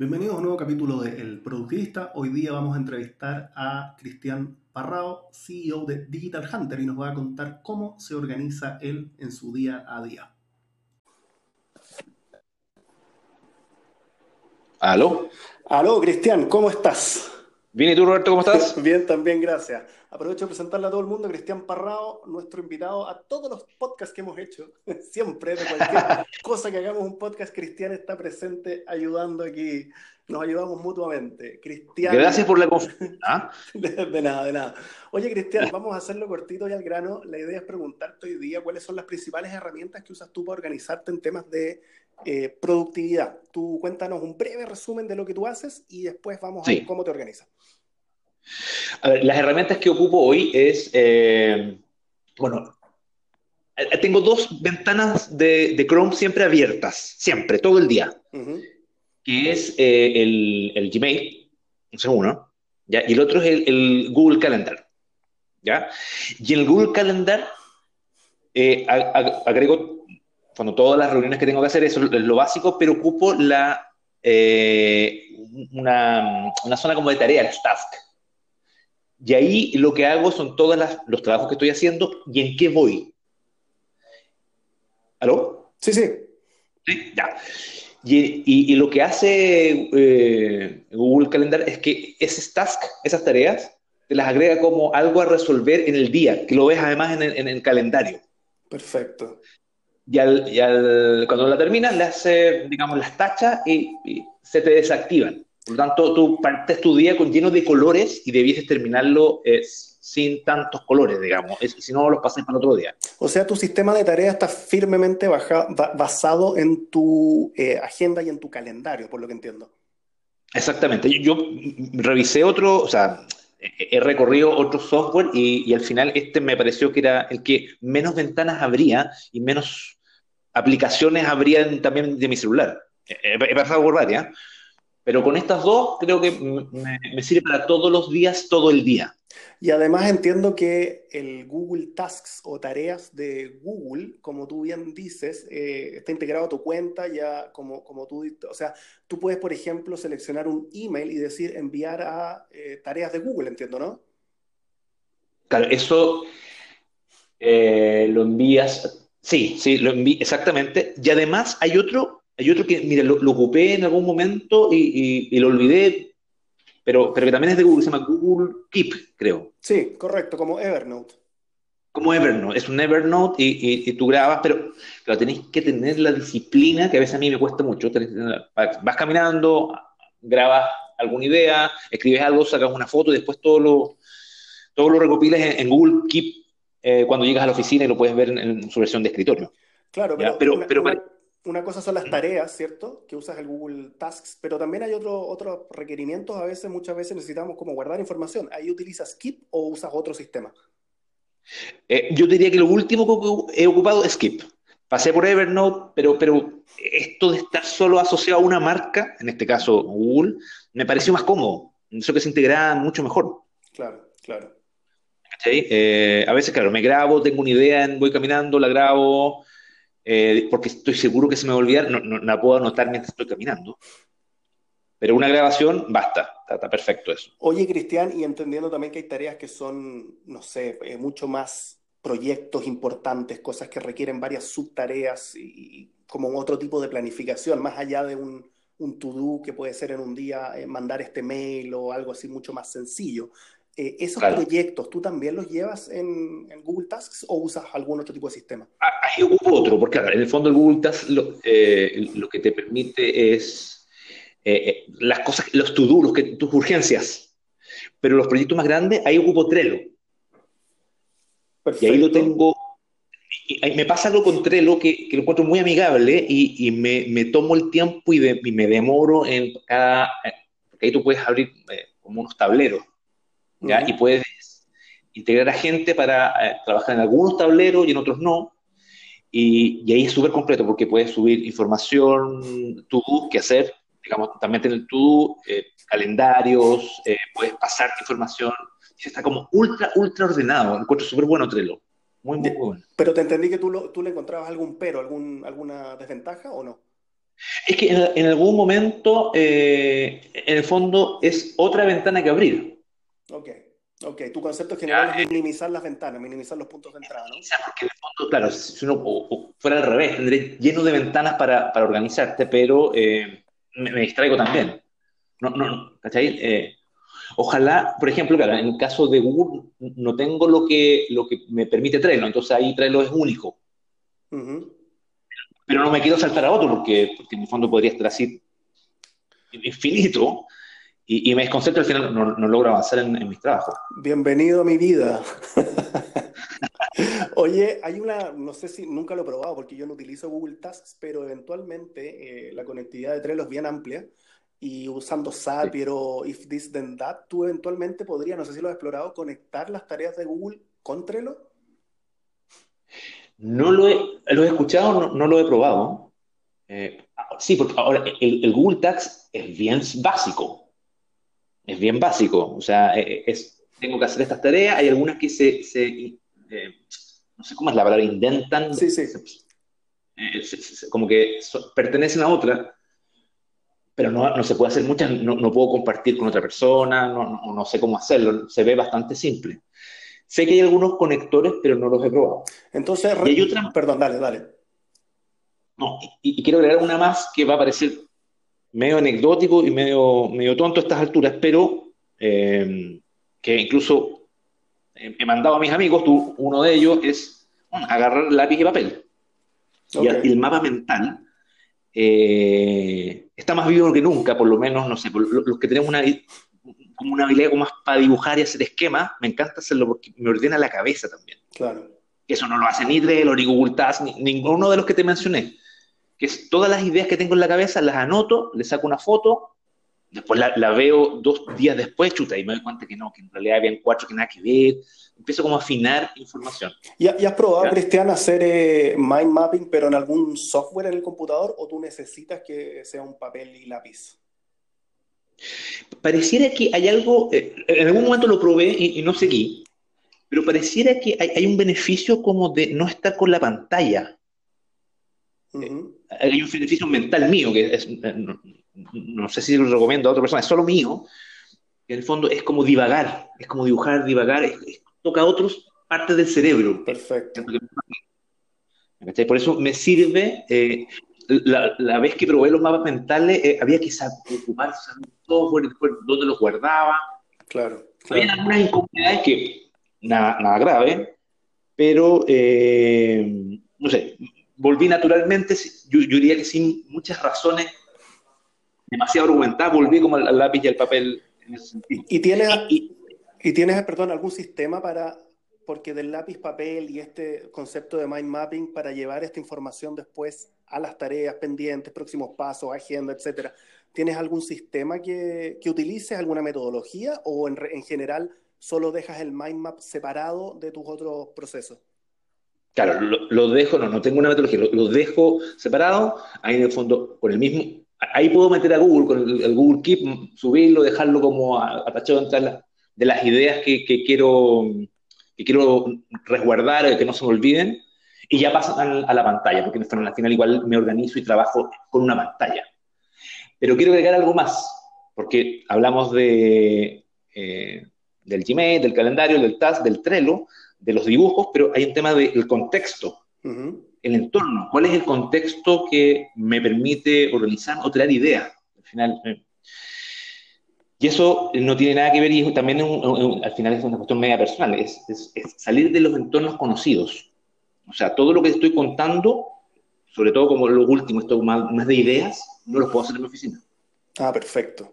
Bienvenidos a un nuevo capítulo de El Productivista. Hoy día vamos a entrevistar a Cristian Parrao, CEO de Digital Hunter, y nos va a contar cómo se organiza él en su día a día. ¿Aló? Aló, Cristian, ¿cómo estás? Bien, ¿y tú, Roberto, cómo estás? Bien, también, gracias. Aprovecho de presentarle a todo el mundo, Cristian Parrao, nuestro invitado a todos los podcasts que hemos hecho. Siempre, de cualquier cosa que hagamos un podcast, Cristian está presente ayudando aquí. Nos ayudamos mutuamente. Cristian. Gracias por la confianza. ¿ah? De, nada, de nada. Oye, Cristian, vamos a hacerlo cortito y al grano. La idea es preguntarte hoy día cuáles son las principales herramientas que usas tú para organizarte en temas de eh, productividad. Tú cuéntanos un breve resumen de lo que tú haces y después vamos a ver cómo te organizas. A ver, las herramientas que ocupo hoy es, eh, bueno, eh, tengo dos ventanas de, Chrome siempre abiertas, siempre, todo el día, que es eh, el, Gmail, ese es uno, ¿ya? y el otro es el, Google Calendar. ¿ya? Y en el Google Calendar agrego, cuando todas las reuniones que tengo que hacer, eso es lo básico, pero ocupo la, una, una zona como de tareas, task y ahí lo que hago son todos los trabajos que estoy haciendo y en qué voy. ¿Aló? Sí, sí. Sí, ya. Y, lo que hace eh, Google Calendar es que esas tasks, esas tareas, te las agrega como algo a resolver en el día, que lo ves además en el, calendario. Perfecto. Y, al, cuando la terminas, le hace, digamos, las tachas y se te desactivan. Por lo tanto, tú partes tu día con, lleno de colores y debieses terminarlo eh, sin tantos colores, digamos. si no, los pasas para otro día. O sea, tu sistema de tareas está firmemente basado en tu eh, agenda y en tu calendario, por lo que entiendo. Exactamente. Yo, revisé otro, o sea, he recorrido otro software y, al final este me pareció que era el que menos ventanas habría y menos aplicaciones habrían también de mi celular. He, he pasado por varias. Pero con estas dos creo que me, sirve para todos los días, todo el día. Y además entiendo que el Google Tasks o tareas de Google, como tú bien dices, eh, está integrado a tu cuenta ya como, como tú, o sea, tú puedes, por ejemplo, seleccionar un email y decir enviar a eh, tareas de Google, entiendo, ¿no? Claro, eso eh, lo envías, sí, sí, lo envías, exactamente. Y además hay otro hay otro que, mira, lo, ocupé en algún momento y, lo olvidé, pero, pero que también es de Google, se llama Google Keep, creo. Sí, correcto, como Evernote. Como Evernote, es un Evernote y, tú grabas, pero, pero tenéis que tener la disciplina que a veces a mí me cuesta mucho. Vas caminando, grabas alguna idea, escribes algo, sacas una foto y después todo lo, todo lo recopilas en, Google Keep eh, cuando llegas a la oficina y lo puedes ver en, su versión de escritorio. Claro, pero, pero, una cosa son las tareas, ¿cierto? Que usas el Google Tasks, pero también hay otros otros requerimientos. A veces, muchas veces necesitamos como guardar información. ¿Ahí utilizas Keep o usas otro sistema? Eh, yo diría que lo último que he ocupado es Keep. Pasé por Evernote, pero, pero esto de estar solo asociado a una marca, en este caso Google, me pareció más cómodo. Eso que se integraba mucho mejor. Claro, claro. Eh, a veces, claro, me grabo, tengo una idea, voy caminando, la grabo, eh, porque estoy seguro que se me va a olvidar, no, la puedo anotar mientras estoy caminando. Pero una grabación, basta, está, perfecto eso. Oye, Cristian, y entendiendo también que hay tareas que son, no sé, eh, mucho más proyectos importantes, cosas que requieren varias subtareas y, como otro tipo de planificación, más allá de un, un to-do que puede ser en un día eh, mandar este mail o algo así mucho más sencillo. Eh, ¿Esos proyectos tú también los llevas en, Google Tasks o usas algún otro tipo de sistema? Ah, ahí ocupo otro, porque en el fondo el Google Tasks lo, eh, que te permite es eh, las cosas, los to-do, tus urgencias. Pero los proyectos más grandes, ahí ocupo Trello. Y ahí lo tengo. Y, me pasa algo con Trello que, que lo encuentro muy amigable y, me, me, tomo el tiempo y, me demoro en cada. Porque ahí tú puedes abrir como unos tableros y puedes integrar a gente para eh, trabajar en algunos tableros y en otros no. Y, ahí es súper completo porque puedes subir información, tú qué hacer, digamos, también tener tú eh, calendarios, eh, puedes pasar información. Y está como ultra, ultra ordenado. Encuentro súper bueno Trello. Muy, muy, bueno. Pero te entendí que tú, tú le encontrabas algún pero, algún, alguna desventaja o no? Es que en, algún momento, eh, en el fondo, es otra ventana que abrir. Ok, ok. Tu concepto general es minimizar las ventanas, minimizar los puntos de entrada, ¿no? Porque en el fondo, claro, si uno fuera al revés, tendré lleno de ventanas para, para organizarte, pero eh, me, distraigo también. No, no, ¿cachai? Eh, ojalá, por ejemplo, claro, en el caso de Google no tengo lo que, lo que me permite Trello, entonces ahí Trello es único. Pero no me quiero saltar a otro porque, porque en el fondo podría estar así infinito y, me desconcentra al final, no, no logro avanzar en, mis trabajos. Bienvenido a mi vida. Oye, hay una, no sé si nunca lo he probado porque yo no utilizo Google Tasks, pero eventualmente eh, la conectividad de Trello es bien amplia y usando Zapier o If This Then That, tú eventualmente podrías, no sé si lo has explorado, conectar las tareas de Google con Trello. No lo he, lo he escuchado, no, lo he probado. Eh, sí, porque ahora el, el Google Tasks es bien básico es bien básico. O sea, eh, eh, es, tengo que hacer estas tareas, hay algunas que se, eh, no sé cómo es la palabra, intentan. Sí, sí. como que pertenecen a otra, pero no, no, se puede hacer muchas, no, no puedo compartir con otra persona, no, no, sé cómo hacerlo, se ve bastante simple. Sé que hay algunos conectores, pero no los he probado. Entonces, perdón, dale, dale. No, y, y, quiero agregar una más que va a parecer medio anecdótico y medio, medio tonto a estas alturas, pero eh, que incluso he mandado a mis amigos, tú, uno de ellos es agarrar lápiz y papel. Y el mapa mental eh, está más vivo que nunca, por lo menos, no sé, los que tenemos una, como una habilidad como más para dibujar y hacer esquemas, me encanta hacerlo porque me ordena la cabeza también. Claro. Eso no lo hace ni Trello, ni Google ni ninguno de los que te mencioné que es todas las ideas que tengo en la cabeza, las anoto, le saco una foto, después la, veo dos días después, chuta, y me doy cuenta que no, que en realidad habían cuatro que nada que ver, empiezo como a afinar información. ¿Y, has probado, Cristian, hacer eh, mind mapping, pero en algún software en el computador, o tú necesitas que sea un papel y lápiz? Pareciera que hay algo, eh, en algún momento lo probé y, no seguí, pero pareciera que hay, un beneficio como de no estar con la pantalla hay un beneficio mental mío, que es, no, sé si lo recomiendo a otra persona, es solo mío, que en el fondo es como divagar, es como dibujar, divagar, toca a otros partes del cerebro. Perfecto. Por eso me sirve, eh, la, vez que probé los mapas mentales, eh, había que ocuparse de software, dónde los guardaba. Claro. Había algunas incomodidades que, nada, nada grave, pero, eh, no sé, volví naturalmente, yo, diría que sin muchas razones demasiado argumentadas, volví como al, lápiz y al papel en ese sentido. ¿Y tienes, y, tienes, perdón, algún sistema para, porque del lápiz, papel y este concepto de mind mapping, para llevar esta información después a las tareas pendientes, próximos pasos, agenda, etcétera, ¿tienes algún sistema que, que utilices, alguna metodología o en, en general solo dejas el mind map separado de tus otros procesos? Claro, lo, dejo, no, no tengo una metodología, lo, dejo separado, ahí en el fondo, con el mismo, ahí puedo meter a Google, con el, Google Keep, subirlo, dejarlo como atachado de las ideas que, quiero, que quiero resguardar, que no se me olviden, y ya pasan a la pantalla, porque al final igual me organizo y trabajo con una pantalla. Pero quiero agregar algo más, porque hablamos de, eh, del Gmail, del calendario, del Task, del Trello, de los dibujos, pero hay un tema del contexto, el entorno. ¿Cuál es el contexto que me permite organizar o traer ideas? Al final, eh, y eso no tiene nada que ver, y también al final es una cuestión media personal, es, salir de los entornos conocidos. O sea, todo lo que estoy contando, sobre todo como lo último, esto más, más de ideas, no lo puedo hacer en mi oficina. Ah, perfecto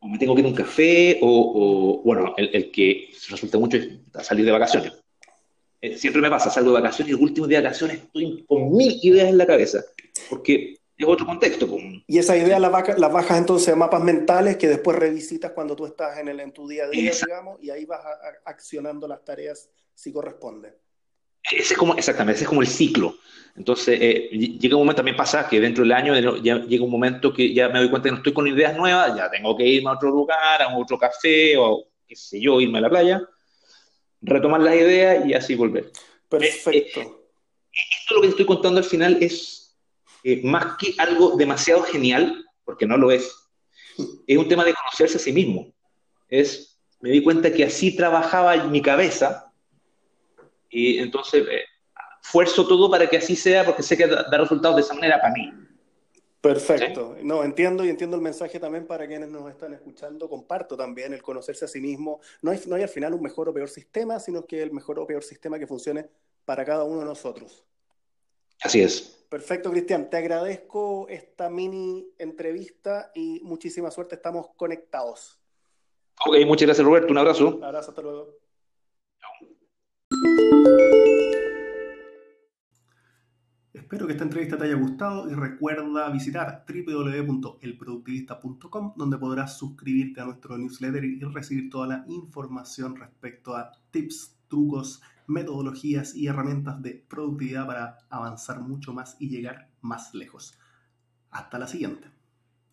o me tengo que ir a un café, o, bueno, el, el, que resulta mucho es salir de vacaciones. Eh, siempre me pasa, salgo de vacaciones y el último día de vacaciones estoy con mil ideas en la cabeza, porque es otro contexto. Y esas ideas las, bajas, entonces a mapas mentales que después revisitas cuando tú estás en, el, en tu día a día, digamos, y ahí vas accionando las tareas si corresponde. Ese es como, exactamente, ese es como el ciclo. Entonces, eh, llega un momento, también pasa que dentro del año ya llega un momento que ya me doy cuenta que no estoy con ideas nuevas, ya tengo que irme a otro lugar, a otro café o qué sé yo, irme a la playa retomar las ideas y así volver. Perfecto. Eh, eh, esto lo que estoy contando al final es eh, más que algo demasiado genial, porque no lo es, es un tema de conocerse a sí mismo. Es, me di cuenta que así trabajaba mi cabeza y entonces eh, esfuerzo todo para que así sea porque sé que da, resultados de esa manera para mí. Perfecto. No, entiendo y entiendo el mensaje también para quienes nos están escuchando. Comparto también el conocerse a sí mismo. No hay, no hay al final un mejor o peor sistema, sino que el mejor o peor sistema que funcione para cada uno de nosotros. Así es. Perfecto, Cristian. Te agradezco esta mini entrevista y muchísima suerte. Estamos conectados. Ok, muchas gracias, Roberto. Un abrazo. Un abrazo, hasta luego. Espero que esta entrevista te haya gustado y recuerda visitar www.elproductivista.com donde podrás suscribirte a nuestro newsletter y recibir toda la información respecto a tips, trucos, metodologías y herramientas de productividad para avanzar mucho más y llegar más lejos. Hasta la siguiente.